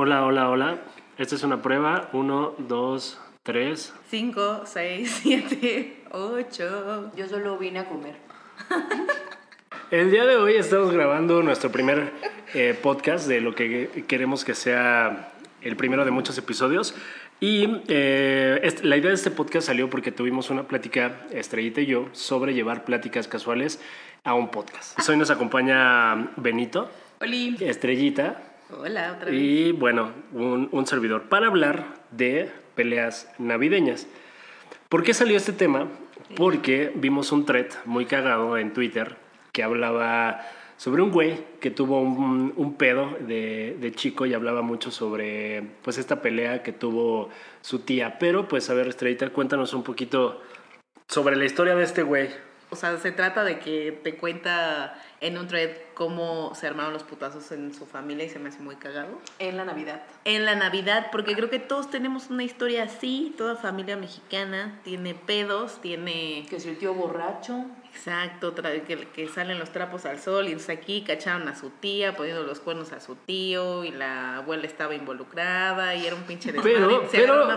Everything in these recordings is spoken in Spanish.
Hola, hola, hola. Esta es una prueba. Uno, dos, tres. 5, 6, 7, 8. Yo solo vine a comer. El día de hoy estamos grabando nuestro primer eh, podcast de lo que queremos que sea el primero de muchos episodios. Y eh, la idea de este podcast salió porque tuvimos una plática, Estrellita y yo, sobre llevar pláticas casuales a un podcast. Hoy nos acompaña Benito, Oli. Estrellita Hola, otra vez. y, bueno, un, un servidor para hablar de peleas navideñas. ¿Por qué salió este tema? Porque vimos un thread muy cagado en Twitter que hablaba sobre un güey que tuvo un, un pedo de, de chico y hablaba mucho sobre pues esta pelea que tuvo su tía. Pero pues a ver, Estrellita, cuéntanos un poquito sobre la historia de este güey. O sea, se trata de que te cuenta en un thread cómo se armaron los putazos en su familia y se me hace muy cagado. En la Navidad. En la Navidad, porque creo que todos tenemos una historia así, toda familia mexicana tiene pedos, tiene... Que si el tío borracho. Exacto, que, que salen los trapos al sol y entonces aquí cacharon a su tía poniendo los cuernos a su tío y la abuela estaba involucrada y era un pinche desmadre. Pero, se pero,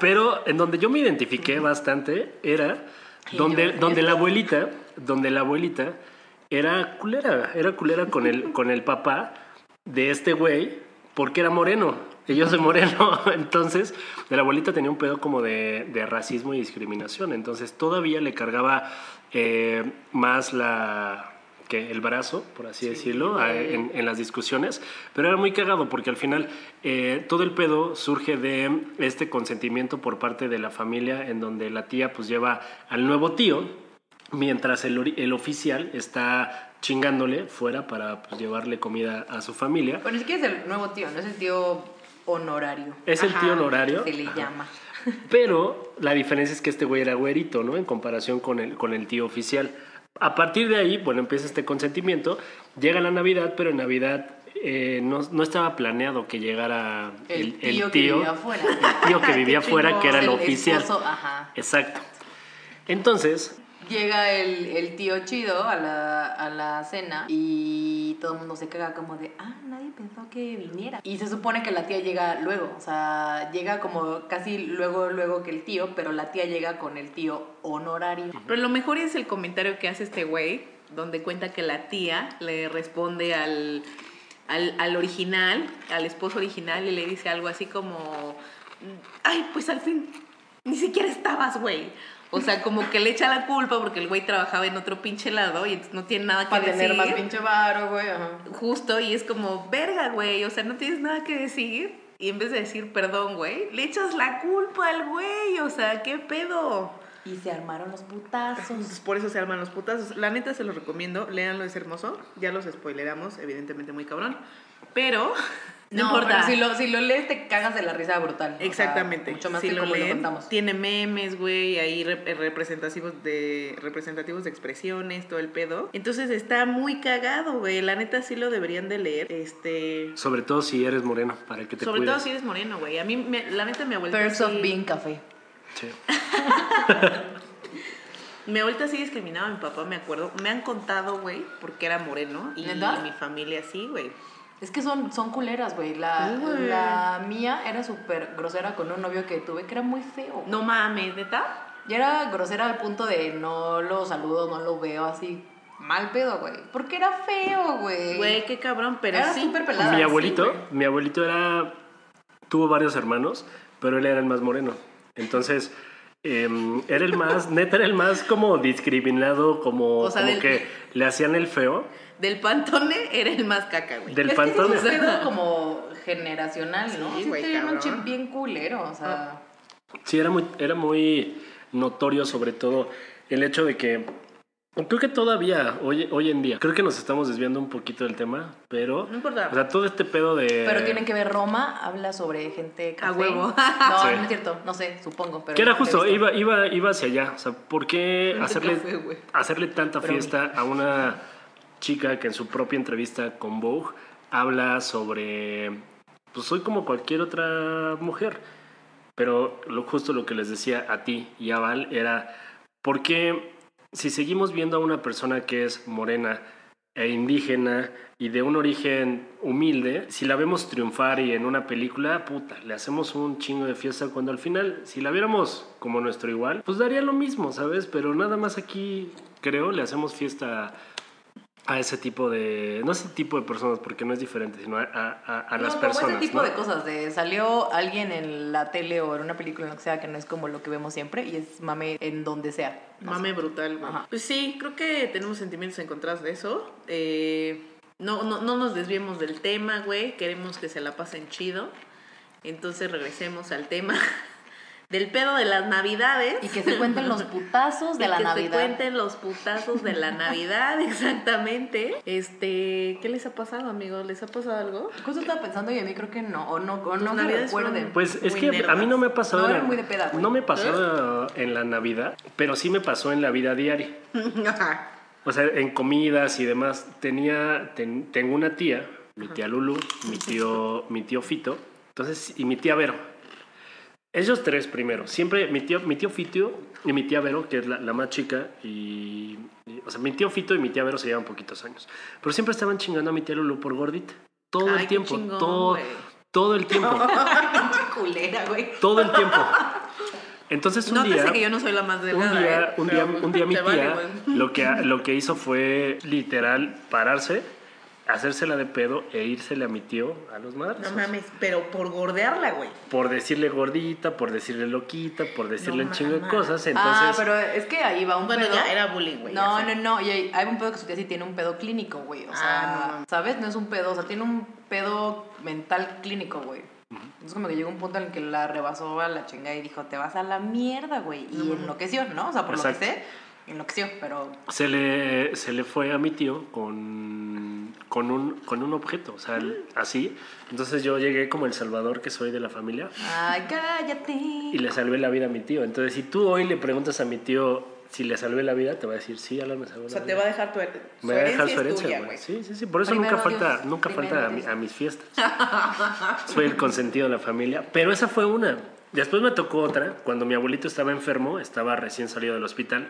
pero en donde yo me identifiqué bastante era donde, donde la abuelita, donde la abuelita era culera, era culera con el, con el papá de este güey, porque era moreno. Y yo soy moreno, entonces la abuelita tenía un pedo como de, de racismo y discriminación, entonces todavía le cargaba eh, más la que el brazo, por así decirlo, a- en, en las discusiones, pero era muy cagado porque al final eh, todo el pedo surge de este consentimiento por parte de la familia en donde la tía pues lleva al nuevo tío, mientras el, el oficial está chingándole fuera para pues, llevarle comida a su familia. Bueno, ni siquiera es el nuevo tío, no es el tío honorario. Es el Ajá, tío honorario. Se le llama. Pero la diferencia es que este güey era güerito, ¿no? En comparación con el, con el tío oficial. A partir de ahí, bueno, empieza este consentimiento. Llega la Navidad, pero en Navidad eh, no, no estaba planeado que llegara El tío que vivía afuera. El tío que vivía afuera, que era el, El oficial. esposo, ajá. Exacto. Entonces, Llega el, el tío chido a la, a la cena y todo el mundo se caga como de, ah, nadie pensó que viniera. Y se supone que la tía llega luego, o sea, llega como casi luego, luego que el tío, pero la tía llega con el tío honorario. Pero lo mejor es el comentario que hace este güey, donde cuenta que la tía le responde al, al, al original, al esposo original, y le dice algo así como, ay, pues al fin, ni siquiera estabas, güey. O sea, como que le echa la culpa porque el güey trabajaba en otro pinche lado y entonces no tiene nada que Para tener decir. más pinche varo, güey, ajá. Justo, y es como, verga, güey, o sea, no tienes nada que decir. Y en vez de decir perdón, güey, le echas la culpa al güey, o sea, ¿qué pedo? Y se armaron los putazos. Por eso se arman los putazos. La neta se los recomiendo, léanlo, es hermoso. Ya los spoileramos, evidentemente muy cabrón. Pero, no, importa. pero Si lo, si lo lees, te cagas de la risa brutal. O sea, Exactamente. mucho más si que lo como lo contamos. Tiene memes, güey, ahí rep- representativos de representativos de expresiones, todo el pedo. Entonces está muy cagado, güey. La neta sí lo deberían de leer. Este, sobre todo si eres moreno, para que te sobre cuides. todo si eres moreno, güey. A mí me- la neta mi abuelita sí- of being café. Sí. Mi abuelita sí discriminaba a mi papá, me acuerdo. Me han contado, güey, porque era moreno y mi familia sí, güey. Es que son, son culeras, güey. La, la mía era súper grosera con un novio que tuve que era muy feo. No mames, ¿neta? Y era grosera al punto de no lo saludo, no lo veo así. Mal pedo, güey. Porque era feo, güey. Güey, qué cabrón, pero Era sí. súper pelada. Mi abuelito, mi abuelito era, tuvo varios hermanos, pero él era el más moreno. Entonces, em, era el más, neta era el más como discriminado, como, O sea, como del- que le hacían el feo. Del pantone era el más caca, güey. Del Es que pantone. es un pedo como generacional, ¿no? Sí, Sí, güey, un chip bien culero, o sea... Sí, era muy, era muy notorio sobre todo el hecho de que, creo que todavía, hoy, hoy en día, creo que nos estamos desviando un poquito del tema, pero, No importa. o sea, todo este pedo de... Pero tienen que ver Roma, habla sobre gente café. A huevo. No, Sí. no es cierto, no sé, supongo. Pero Que era justo, iba, iba, iba hacia allá. O sea, ¿por qué hacerle, café, hacerle tanta fiesta a una chica que en su propia entrevista con Vogue habla sobre, pues soy como cualquier otra mujer? Pero lo, justo lo que les decía a ti y a Val era, ¿por qué si seguimos viendo a una persona que es morena e indígena y de un origen humilde, si la vemos triunfar y en una película, puta, le hacemos un chingo de fiesta cuando al final, si la viéramos como nuestro igual, pues daría lo mismo, ¿sabes? Pero nada más aquí, creo, le hacemos fiesta a ese tipo de, no ese tipo de personas, porque no es diferente, sino a, a- a No, las como personas. ese tipo ¿no? de cosas, de salió alguien en la tele o en una película, en lo que sea, que no es como lo que vemos siempre, y es mame en donde sea. Mame brutal. Ajá. Pues sí, creo que tenemos sentimientos encontrados de eso. Eh, no, no, no nos desviemos del tema, güey. Queremos que se la pasen chido. Entonces regresemos al tema del pedo de las navidades. Y que se cuenten los putazos de Y la que Navidad. se cuenten los putazos de la Navidad, exactamente. Este, ¿qué les ha pasado, amigos? ¿Les ha pasado algo? Justo estaba pensando y a mí creo que no, o no, o no que navidades recuerden. Pues es que a mí no me ha pasado. No, la- muy de peda, no me pasó en la Navidad, pero sí me pasó en la vida diaria. O sea, en comidas y demás. Tenía, ten- tengo una tía, mi tía Lulu, mi tío, mi tío Fito, entonces, y mi tía Vero. Ellos tres primero. Siempre mi tío, mi tío Fito y mi tía Vero, que es la, la más chica, y, y- O sea, mi tío Fito y mi tía Vero se llevan poquitos años. Pero siempre estaban chingando a mi tía Lulu por gordita. Todo Ay, el tiempo. chingón, todo, todo el tiempo. Pinche culera, güey. todo el tiempo. Entonces un Nótese día. que yo no soy la más delgada, Un día, ¿eh? un día, un día mi vale, tía lo, que, lo que hizo fue literal pararse, hacérsela de pedo e írsele a mi tío a los madres. No mames, pero por gordearla, güey. Por decirle gordita, por decirle loquita, por decirle No un chingo de cosas. Entonces, ah, pero es que ahí va un Bueno, pedo. ya era bullying, güey. No, no, no, y hay, hay un pedo que su tía sí tiene un pedo clínico, güey. O Ah, sea, no mames. ¿sabes? No es un pedo, o sea, tiene un pedo mental clínico, güey. Es como que llegó un punto en el que la rebasó a la chingada y dijo, te vas a la mierda, güey. Y enloqueció, ¿no? O sea, por lo que sé, enloqueció, pero... se le, se le fue a mi tío con, con, un, con un objeto, o sea, así. Entonces yo llegué como el salvador que soy de la familia. Ay, cállate. y le salvé la vida a mi tío. Entonces, si tú hoy le preguntas a mi tío si le salvé la vida, te va a decir, sí, Alan me salvó O la sea, te vida. va a dejar tu, su me va a dejar herencia su herencia, güey. Sí, sí, sí. Por eso Primero nunca falta, Dios, nunca primero falta a, mi- a mis fiestas. Soy el consentido de la familia. Pero esa fue una. Después me tocó otra. Cuando mi abuelito estaba enfermo, estaba recién salido del hospital.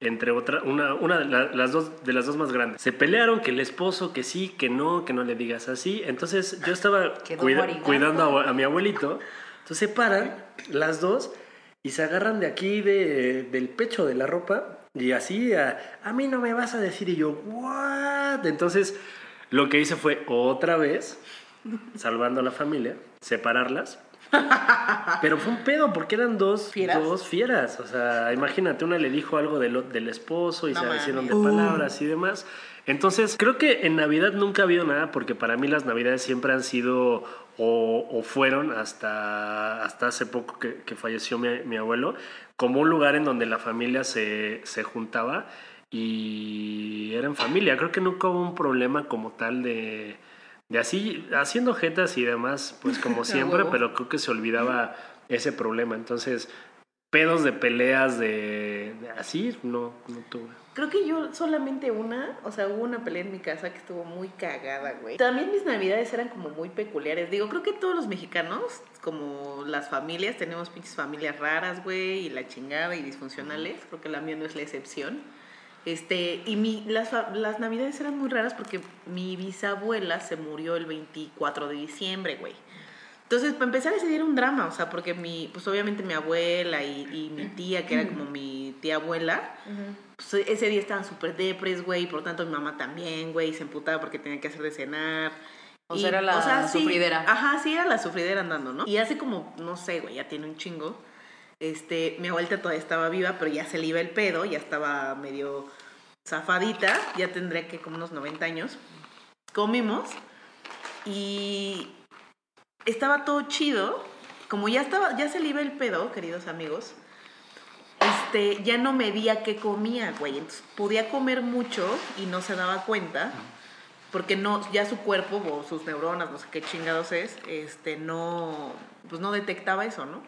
Entre otra, una, una de, la- las dos, de las dos más grandes. Se pelearon que el esposo, que sí, que no, que no le digas así. Entonces yo estaba cuida- cuidando a, a mi abuelito. Entonces se paran las dos y se agarran de aquí de- del pecho de la ropa y así a, a mí no me vas a decir y yo, ¿what? Entonces lo que hice fue otra vez, salvando a la familia, separarlas. Pero fue un pedo porque eran dos ¿Fieras? dos fieras. O sea, imagínate, una le dijo algo del, del esposo y No se mames. hicieron de palabras y demás. Entonces, creo que en Navidad nunca ha habido nada porque para mí las Navidades siempre han sido o, o fueron hasta, hasta hace poco que, que falleció mi, mi abuelo, como un lugar en donde la familia se, se juntaba y era en familia. Creo que nunca hubo un problema como tal de, de así, haciendo jetas y demás, pues como siempre, pero creo que se olvidaba ese problema. Entonces, pedos de peleas de, de así, no, no tuve. Creo que yo solamente una, o sea, hubo una pelea en mi casa que estuvo muy cagada, güey. También mis navidades eran como muy peculiares. Digo, creo que todos los mexicanos, como las familias, tenemos pinches familias raras, güey, y la chingada y disfuncionales. Creo que la mía no es la excepción. Este, y mi, las, las navidades eran muy raras porque mi bisabuela se murió el 24 de diciembre, güey. Entonces, para empezar, ese día era un drama, o sea, porque mi, pues obviamente mi abuela y, y mi tía, que era como mi tía abuela, pues, ese día estaban súper depres, güey, y por tanto mi mamá también, güey, se emputaba porque tenía que hacer de cenar. O Y, sea, era la sí, sufridera. Ajá, sí, era la sufridera andando, ¿no? Y hace como, no sé, güey, ya tiene un chingo. Este, mi abuelita todavía estaba viva, pero ya se le iba el pedo, ya estaba medio zafadita, ya tendría que como unos 90 años. Comimos y estaba todo chido. Como ya estaba, ya se le iba el pedo, queridos amigos. Este, ya no medía qué comía, güey. Entonces podía comer mucho y no se daba cuenta. Porque no, ya su cuerpo o sus neuronas, no sé qué chingados es, este, no, pues no detectaba eso, ¿no?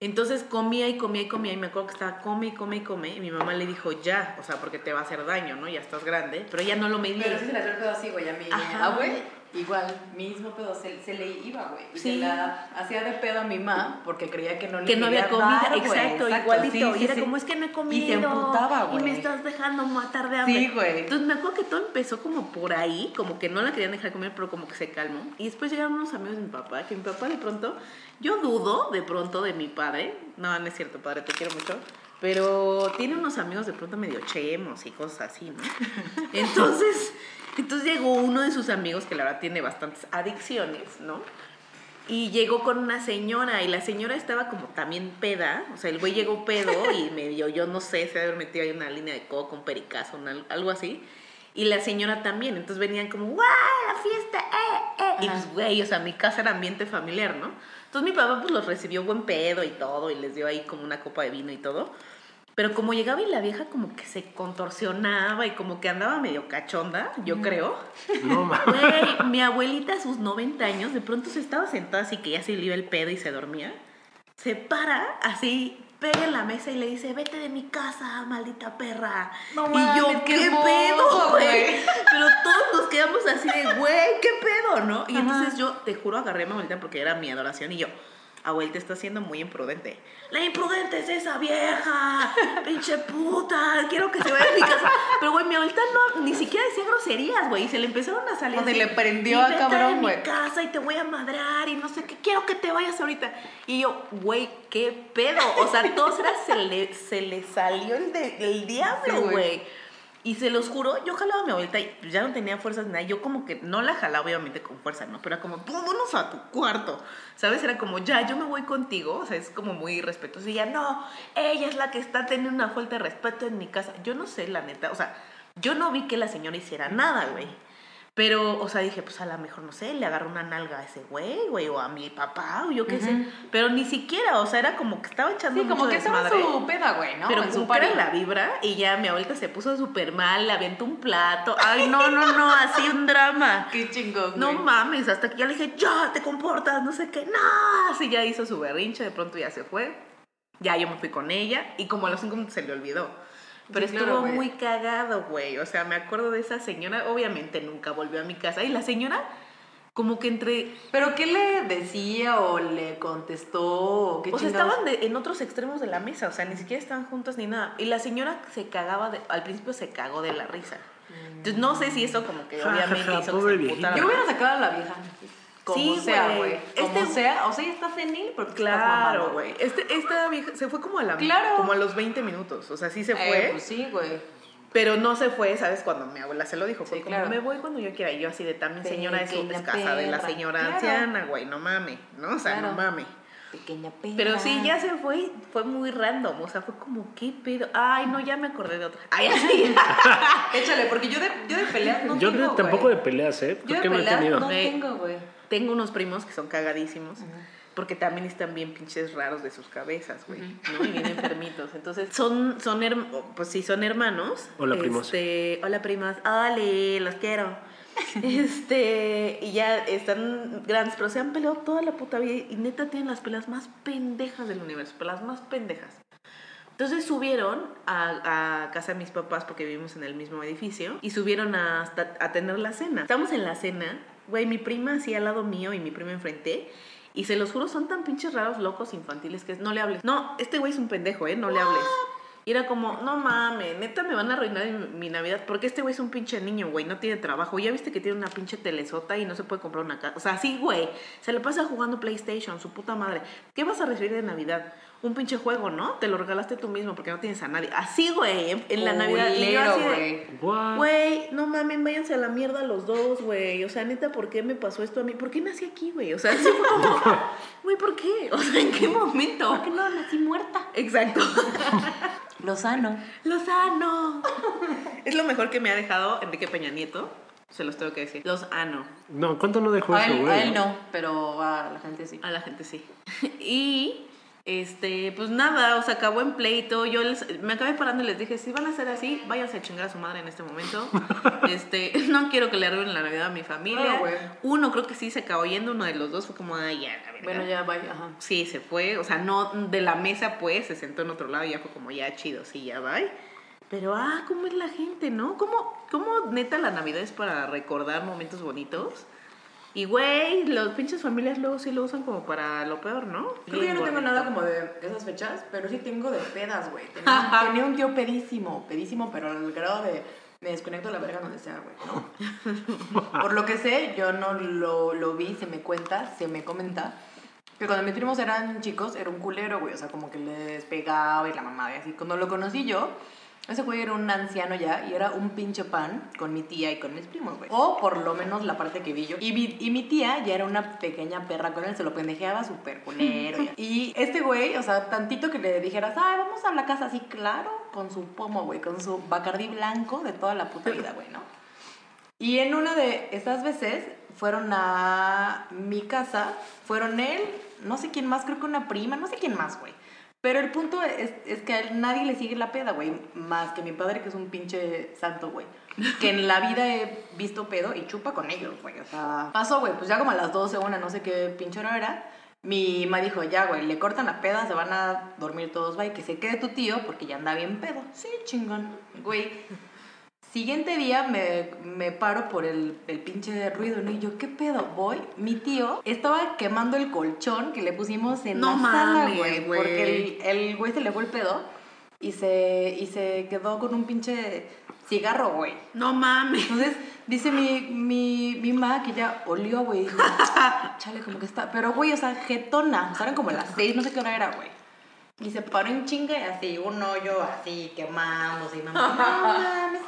Entonces comía y comía y comía y me acuerdo que estaba come y come y come y mi mamá le dijo ya, o sea, porque te va a hacer daño, ¿no? Ya estás grande, pero ella no lo medía. Pero sí se le pedo así, güey, a mi abue. Igual, mismo pedo, se, se le iba, güey. Y Sí. se la hacía de pedo a mi mamá porque creía que no le que no había comida, dar, güey. exacto, Exacto, igualito. sí, y sí, era como, es que no he comido. Y se emputaba, Y me güey. estás dejando matar de hambre. Sí, güey. Entonces me acuerdo que todo empezó como por ahí, como que no la querían dejar comer, pero como que se calmó. Y después llegaron unos amigos de mi papá, que mi papá de pronto, yo dudo de pronto de mi padre. No, no es cierto, padre, te quiero mucho. Pero tiene unos amigos de pronto medio chemos y cosas así, ¿no? Entonces, entonces llegó uno de sus amigos que la verdad tiene bastantes adicciones, ¿no? Y llegó con una señora y la señora estaba como también peda, o sea, el güey llegó pedo y medio, yo no sé, se haber metido ahí una línea de coco, un pericazo, una- algo así. Y la señora también, entonces venían como, ¡guau, la fiesta! ¡Eh, eh! Y pues, güey, o sea, mi casa era ambiente familiar, ¿no? Entonces mi papá pues los recibió buen pedo y todo, y les dio ahí como una copa de vino y todo. Pero como llegaba y la vieja como que se contorsionaba y como que andaba medio cachonda, yo creo. No mames. Güey, mi abuelita a sus 90 años, de pronto se estaba sentada así que ya se le iba el pedo y se dormía. Se para así, pega en la mesa y le dice, vete de mi casa, maldita perra. No y yo, mames, qué ¿qué, hermoso, pedo, güey? güey. Pero todos nos quedamos así de, güey, ¿qué pedo, no? Y Ajá. entonces yo, te juro, agarré a mi abuelita porque era mi adoración y yo, abuelita, está siendo muy imprudente. La imprudente es esa vieja, pinche puta, quiero que se vaya de mi casa. Pero, güey, mi abuelita no, ni siquiera decía groserías, güey, y se le empezaron a salir. O así, le prendió "Y a cabrón, güey". mi casa y te voy a madrear y no sé qué, quiero que te vayas ahorita. Y yo, güey, qué pedo. O sea, todos se le, se le salió el, de- el diablo, güey. güey. Y se los juro, yo jalaba a mi abuelita y ya no tenía fuerzas ni nada. Yo como que no la jalaba obviamente con fuerza, ¿no? Pero era como, vámonos a tu cuarto. ¿Sabes? Era como, ya, yo me voy contigo. O sea, es como muy respetuoso. Y ya, no, ella es la que está teniendo una falta de respeto en mi casa. Yo no sé, la neta. O sea, yo no vi que la señora hiciera nada, güey. Pero, o sea, dije, pues a lo mejor, no sé, le agarró una nalga a ese güey, güey, o a mi papá, o yo qué sé. Pero ni siquiera, o sea, era como que estaba echando Sí, como mucho que estaba su peda, güey, ¿no? Pero como que era party. la vibra y ya mi abuelita se puso súper mal, le aventó un plato. Ay, no, no, no, así un drama. Qué chingón, No güey. mames, hasta que ya le dije, ya te comportas, no sé qué, no. Así ya hizo su berrinche, de pronto ya se fue. Ya yo me fui con ella y como a los cinco minutos se le olvidó. Pero Sí, estuvo claro, muy cagado, güey. O sea, me acuerdo de esa señora, obviamente nunca volvió a mi casa. Y la señora, como que entre. ¿Pero qué le decía o le contestó o qué O sea, estaban de- en otros extremos de la mesa, o sea, ni siquiera estaban juntos ni nada. Y la señora se cagaba, de- al principio se cagó de la risa. Entonces, no sé si eso como que obviamente hizo que se. Yo hubiera sacado a la vieja. Como Sí, sea, güey. güey. Como Este- sea. O sea, ya está senil porque estás Claro, güey. Este, esta vieja se fue como a la Claro. como a los 20 minutos. O sea, sí se Eh, fue. pues sí, güey. Pero no se fue, ¿sabes? Cuando mi abuela se lo dijo. Fue Sí, como, claro. me voy cuando yo quiera. Y yo así de también, señora, es, Pequeña es casa de la perra. señora Claro. anciana, güey. No mame, ¿no? O sea, no mame. Pequeña pena. Pero sí, ya se fue fue muy random. O sea, fue como, ¿qué pedo? Ay, no, ya me acordé de otra. Ay, así. Échale, porque yo de, yo de peleas no Yo tengo, de- tampoco de peleas, ¿eh? Yo de que no he peleas tenido. no Güey. tengo, güey. Tengo unos primos que son cagadísimos. Porque también están bien pinches raros de sus cabezas, güey, ¿no? Y bien enfermitos. Entonces, son, son, pues sí, son hermanos. Hola, primos. Este, hola, primas. Ole, los quiero. Este, y ya están grandes, pero se han peleado toda la puta vida. Y neta tienen las peleas más pendejas del universo, pero las más pendejas. Entonces subieron a, a casa de mis papás porque vivimos en el mismo edificio y subieron a, hasta a tener la cena. Estamos en la cena, güey, mi prima así al lado mío y mi prima enfrente. Y se los juro, son tan pinches raros, locos, infantiles que no le hables. No, este güey es un pendejo, ¿eh? No le hables. Y era como, no mames, neta me van a arruinar mi, mi Navidad porque este güey es un pinche niño, güey, no tiene trabajo. Ya viste que tiene una pinche telesota y no se puede comprar una casa. O sea, sí, güey, se le pasa jugando PlayStation, su puta madre. ¿Qué vas a recibir de Navidad? Un pinche juego, ¿no? Te lo regalaste tú mismo porque no tienes a nadie. Así, güey, en, en la Navidad. Y yo Culero, así de, güey. Güey, no mames, váyanse a la mierda los dos, güey. O sea, neta, ¿por qué me pasó esto a mí? ¿Por qué nací aquí, güey? O sea, sí fue como, güey, ¿por qué? O sea, ¿en qué momento? ¿Por qué no nací muerta? Exacto. Lozano. Lozano. es lo mejor que me ha dejado Enrique Peña Nieto. Se los tengo que decir. Los ano. No, ¿cuánto no dejó A eso, él, güey? a él no, pero a la gente sí. A la gente sí. y este, pues nada, o sea, acabó en pleito. Yo les- me acabé parando y les dije, si van a ser así, váyanse a chingar a su madre en este momento. este, no quiero que le arruinen la Navidad a mi familia. Güey. uno creo que sí se acabó yendo, uno de los dos fue como, ay, ya, la verga". Bueno, ya vaya, ajá. Sí, se fue, o sea, no de la mesa pues, se sentó en otro lado y ya fue como, ya chido, sí, ya va. Pero, ah, ¿cómo es la gente, no? ¿Cómo, cómo neta la Navidad es para recordar momentos bonitos? Y güey, los pinches familias luego sí lo usan como para lo peor, ¿no? Creo que yo no tengo nada como de esas fechas, pero sí tengo de pedas, güey. Tenía, tenía un tío pedísimo, pedísimo, pero al grado de me desconecto la verga donde sea, güey, ¿no? Por lo que sé, yo no lo, lo vi, se me cuenta, se me comenta, que cuando mis primos eran chicos, era un culero, güey, o sea, como que les pegaba y la mamá y así. Cuando lo conocí yo, ese güey era un anciano ya y era un pinche pan con mi tía y con mis primos, güey. O por lo menos la parte que vi yo. Y mi, y mi tía ya era una pequeña perra con él, se lo pendejeaba súper culero. y- y este güey, o sea, tantito que le dijeras, ay, vamos a la casa así, claro, con su pomo, güey, con su bacardí blanco de toda la puta vida, güey, ¿no? Y en una de esas veces fueron a mi casa, fueron él, no sé quién más, creo que una prima, no sé quién más, güey. Pero el punto es, es que a él nadie le sigue la peda, güey, más que mi padre, que es un pinche santo, güey. Que en la vida he visto pedo y chupa con ellos, güey. O sea, pasó, güey, pues ya como a las 12, una, no sé qué pinche hora era. Mi mamá dijo, ya, güey, le cortan la peda, se van a dormir todos, güey, que se quede tu tío porque ya anda bien pedo. Sí, chingón, güey. Siguiente día me, me paro por el, el pinche ruido, ¿no? Y yo, ¿qué pedo? Voy. Mi tío estaba quemando el colchón que le pusimos en No la sala, mames, güey. güey. Porque el, el güey se le fue el pedo y se, y se quedó con un pinche cigarro, güey. No mames. Entonces, dice mi, mi, mi ma que ya olió, güey. Dijo, chale, como que está. Pero, güey, o sea, jetona. O sea, eran como las seis, no sé qué hora era, güey. Y se paró en chinga y así, un hoyo así, quemándose. Y mamá, no mames.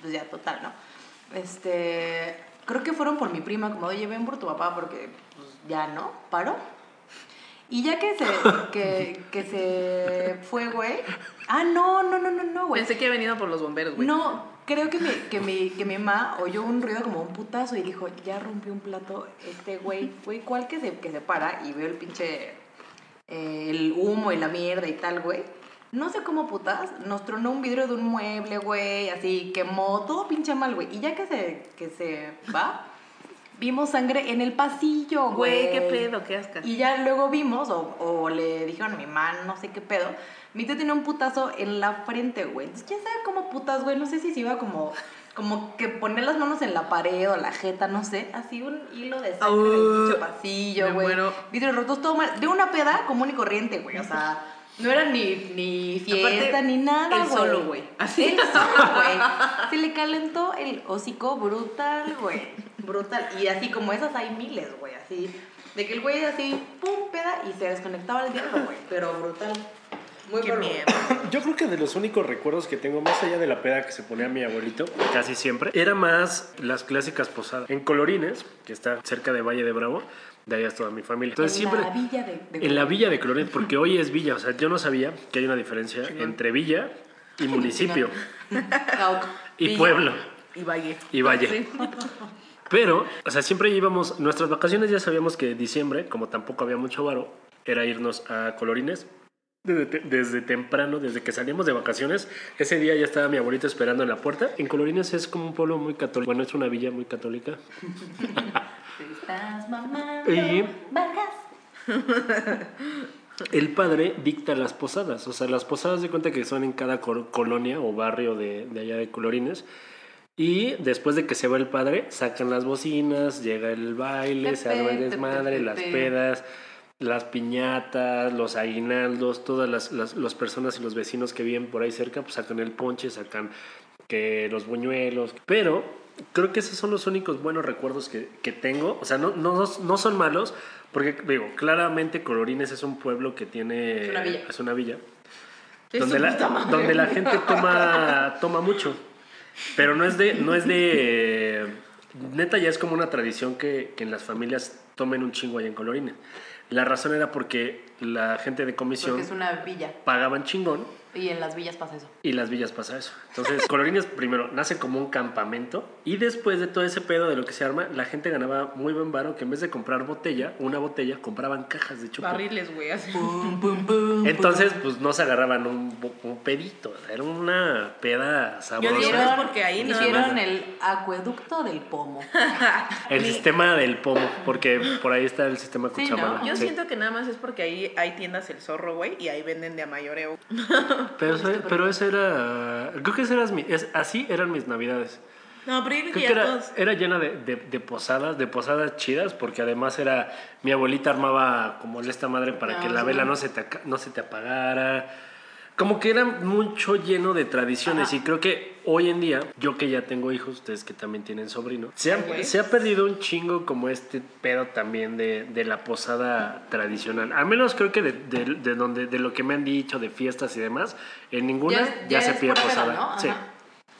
Pues ya, total, ¿no? Este. Creo que fueron por mi prima, como, oye, ven por tu papá, porque, pues, ya, ¿no? Paró. Y ya que se, que, que se fue, güey. Ah, no, no, no, no, no, güey. Pensé que había venido por los bomberos, güey. No, creo que mi, que, mi, que mi mamá oyó un ruido como un putazo y dijo, ya rompió un plato este güey. Güey, ¿cuál que se, que se para? Y veo el pinche, eh, el humo y la mierda y tal, güey. No sé cómo putas, nos tronó un vidrio de un mueble, güey, así, quemó, todo pinche mal, güey. Y ya que se, que se va, vimos sangre en el pasillo, güey. Güey, qué pedo, qué asca. Y ya luego vimos, o, o le dijeron a mi mamá, no sé qué pedo. Mi tío tenía un putazo en la frente, güey. Entonces, quién sabe cómo putas, güey. No sé si se iba como, como que poner las manos en la pared o la jeta, no sé. Así un hilo de sangre en el pinche pasillo, güey. Vidrios rotos, todo mal. De una peda común y corriente, güey. O sea, no era ni, ni fiesta Aparte, ni nada, güey. solo, güey. Así. Él solo, güey. Se le calentó el hocico brutal, güey. Brutal. Y así como esas hay miles, güey. Así. De que el güey así, pum, peda y se desconectaba el diablo, güey. Pero brutal. Muy Qué miedo. Yo creo que de los únicos recuerdos que tengo, más allá de la peda que se ponía mi abuelito, casi siempre, era más las clásicas posadas. En Colorines, que está cerca de Valle de Bravo, de allá es toda mi familia. Entonces en siempre... la villa de, de- En la villa de Colorines, porque hoy es villa, o sea, yo no sabía que hay una diferencia entre villa y municipio Cauca. y Villa. pueblo. Y valle. Y valle. Sí. Pero, o sea, siempre íbamos, nuestras vacaciones ya sabíamos que diciembre, como tampoco había mucho varo, era irnos a Colorines. Desde, desde temprano, desde que salíamos de vacaciones, ese día ya estaba mi abuelita esperando en la puerta. En Colorines es como un pueblo muy católico, bueno, es una villa muy católica. Te estás mamando. Y-. El padre dicta las posadas, o sea, las posadas de cuenta que son en cada colonia o barrio de, de allá de Colorines. Y después de que se va el padre, sacan las bocinas, llega el baile, se arma el Pepe, desmadre, pepe, las pepe. pedas, las piñatas, los aguinaldos, todas las, las, las personas y los vecinos que viven por ahí cerca, pues sacan el ponche, sacan que los buñuelos. Pero creo que esos son los únicos buenos recuerdos que, que tengo. O sea, no, no, no son malos, porque digo, claramente Colorines es un pueblo que tiene... Es una villa. Es una villa. Es donde, la, donde la gente toma, toma mucho. Pero no es de... No es de neta ya es como una tradición que, que en las familias tomen un chingo allá en Colorines. La razón era porque la gente de comisión Porque es una villa. pagaban chingón Y en las villas pasa eso. y las villas pasa eso. Entonces, Colorines primero nace como un campamento y después de todo ese pedo de lo que se arma, la gente ganaba muy buen varo que en vez de comprar botella, una botella, compraban cajas de chupe. Barriles, güey, así. Pum, pum, pum. Entonces, pues no se agarraban un, un pedito, era una peda sabrosa. es porque ahí nada hicieron el acueducto del pomo. El sistema del pomo, porque por ahí está el sistema Sí, Cuchamala. ¿no? Yo Sí. siento que nada más es porque ahí hay tiendas El Zorro, güey, y ahí venden de a mayoreo. Pero, eso, pero eso era. Creo que eso eras mi- es- así eran mis navidades. No, pero creo que era, todos. era llena de, de- de posadas, de posadas chidas, porque además era, mi abuelita armaba como esta madre para Ah, que la sí. vela no se, te, no se te apagara. Como que era mucho lleno de tradiciones y creo que hoy en día, yo que ya tengo hijos, ustedes que también tienen sobrinos, se ha, se ha perdido un chingo como este pedo también de, de la posada tradicional. Al menos creo que de, de- de donde, de lo que me han dicho de fiestas y demás, en ninguna ya, ya se pide posada. ¿no? Sí.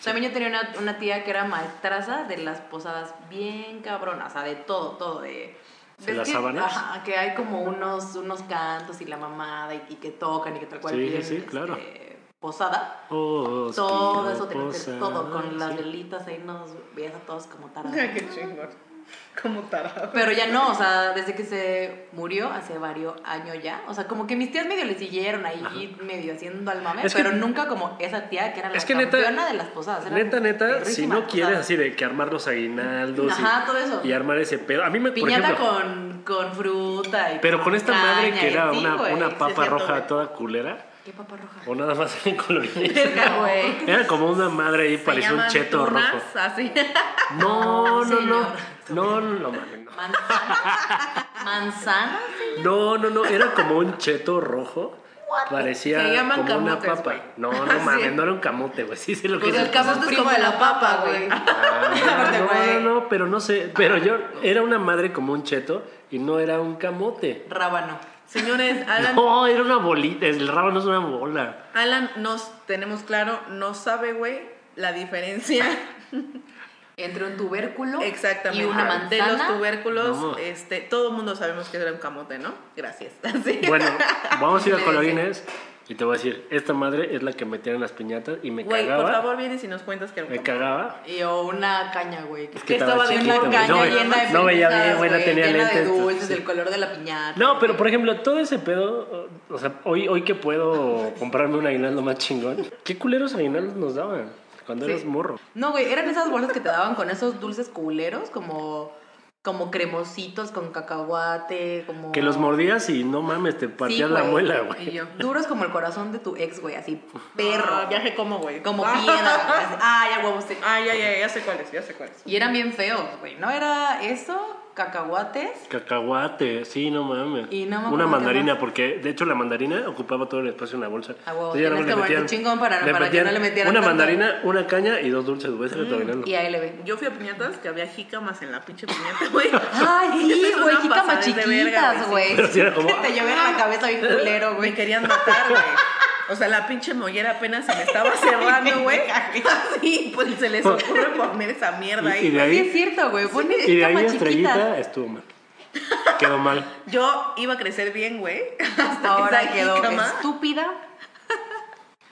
También yo tenía una, una tía que era maestraza de las posadas bien cabronas, o sea, de todo, todo, de... ¿De ves las que- sábanas? Ajá, que hay como unos, unos cantos y la mamada y, y que tocan y que tal cual Sí, sí, piden, sí, claro. este, posada. Oh, Todo eso tiene que ser todo, con las sí. velitas ahí nos veías a todos como tarados. Ay, qué chingón. Como tarado. Pero ya no, o sea, desde que se murió hace varios años ya. O sea, como que mis tías medio le siguieron ahí, medio haciendo al mame, Es que- pero nunca como esa tía que era la Es que neta- campeona de las posadas. era Neta, neta, si no o quieres sea, así de que armar los aguinaldos y- Ajá, todo eso. y, armar ese pedo. A mí me, por Piñata ejemplo, con, con fruta y pero con esta madre que era una, güey. una papa roja güey. toda culera, ¿Qué papa roja? o nada más en colorines. Era como una madre ahí, parecía un cheto tunas, rojo. Así. No, no, no. No, no, no, mames, no. Manzana. Manzana. No, no, no, era como un cheto rojo. Parecía Se llaman como una papa. No, no mames, es. no era un camote, güey. Sí sé lo que Pues es el camote es primo como de la papa, güey. Ah, no, no, no, pero no sé. Pero yo era una madre como un cheto y no era un camote. Rábano. Señores, Alan, No, era una bolita. El rábano es una bola. Alan nos tenemos claro, no sabe, güey, la diferencia Entre un tubérculo exactamente y una de los manzana. tubérculos. No. Este, todo el mundo sabemos que era un camote, ¿no? Gracias. Bueno, vamos a ir a colorines y te voy a decir, esta madre es la que metían en las piñatas y me Güey, cagaba. por favor, vienes y nos cuentas que Me cagaba. Y o una caña, güey. Es Que estaba estaba de chiquito, una güey. caña No, llena de no veía bien, güey, no güey, tenía llena lentes. de dulces, entonces- del color de la piñata. No, pero por ejemplo, todo ese pedo, o sea, hoy, hoy que puedo comprarme un aguinaldo más chingón, ¿qué culeros aguinaldos nos daban cuando Sí. eras morro? No, güey, eran esas bolsas que te daban con esos dulces culeros, como, como cremositos con cacahuate, como... Que los mordías y no mames, te partías la güey. muela, Y güey. yo. Duros como el corazón de tu ex, güey, así, perro. Ah, viaje como, güey. Como Ah. piedra, güey, así. Ah, ya huevos. Ah, ya, ya, ya sé cuáles, ya sé cuáles. Y eran bien feos, güey. No era eso, cacahuates. Cacahuate, sí, no mames. Y no me Una mandarina, más. porque de hecho la mandarina ocupaba todo el espacio en la bolsa. Ah, huevo, Entonces que ponerte chingón para- para que no le metieran Una tanto. mandarina, una caña y dos dulces, güey. Ese era tu aguinaldo. Y ALB. Yo fui a piñatas que había jícamas en la pinche piñata, güey. Ay, sí, güey, jícamas chiquitas, güey. Pero sí era como- Te llevé en la cabeza bien culero, Me güey. querían matar, güey. O sea, la pinche mollera apenas se me estaba cerrando, güey. Así, pues se les ocurre poner esa mierda Y- y ahí. Sí, es cierto, güey. Pone Y de ahí jícamas estrellita estuvo mal. Quedó mal. Yo iba a crecer bien, güey. Hasta Ahora quedó estúpida.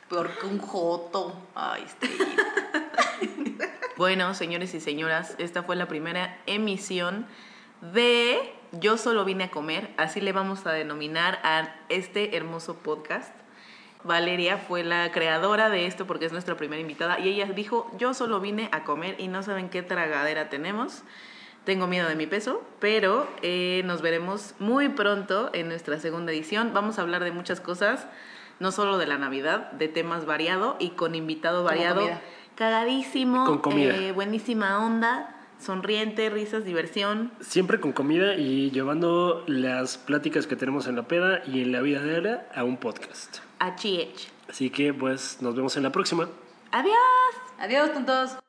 Peor que un joto. Ay, estrellita. Bueno, señores y señoras, esta fue la primera emisión de Yo solo vine a comer, así le vamos a denominar a este hermoso podcast. Valeria fue la creadora de esto porque es nuestra primera invitada y ella dijo, yo solo vine a comer y no saben qué tragadera tenemos. Tengo miedo de mi peso, pero eh, nos veremos muy pronto en nuestra segunda edición. Vamos a hablar de muchas cosas, no solo de la Navidad, de temas variado y con invitado variado. Cagadísimo, Con comida. eh, buenísima onda, sonriente, risas, diversión. Siempre con comida y llevando las pláticas que tenemos en la peda y en la vida diaria a un podcast. HH. Así que pues nos vemos en la próxima. Adiós. Adiós, tontos.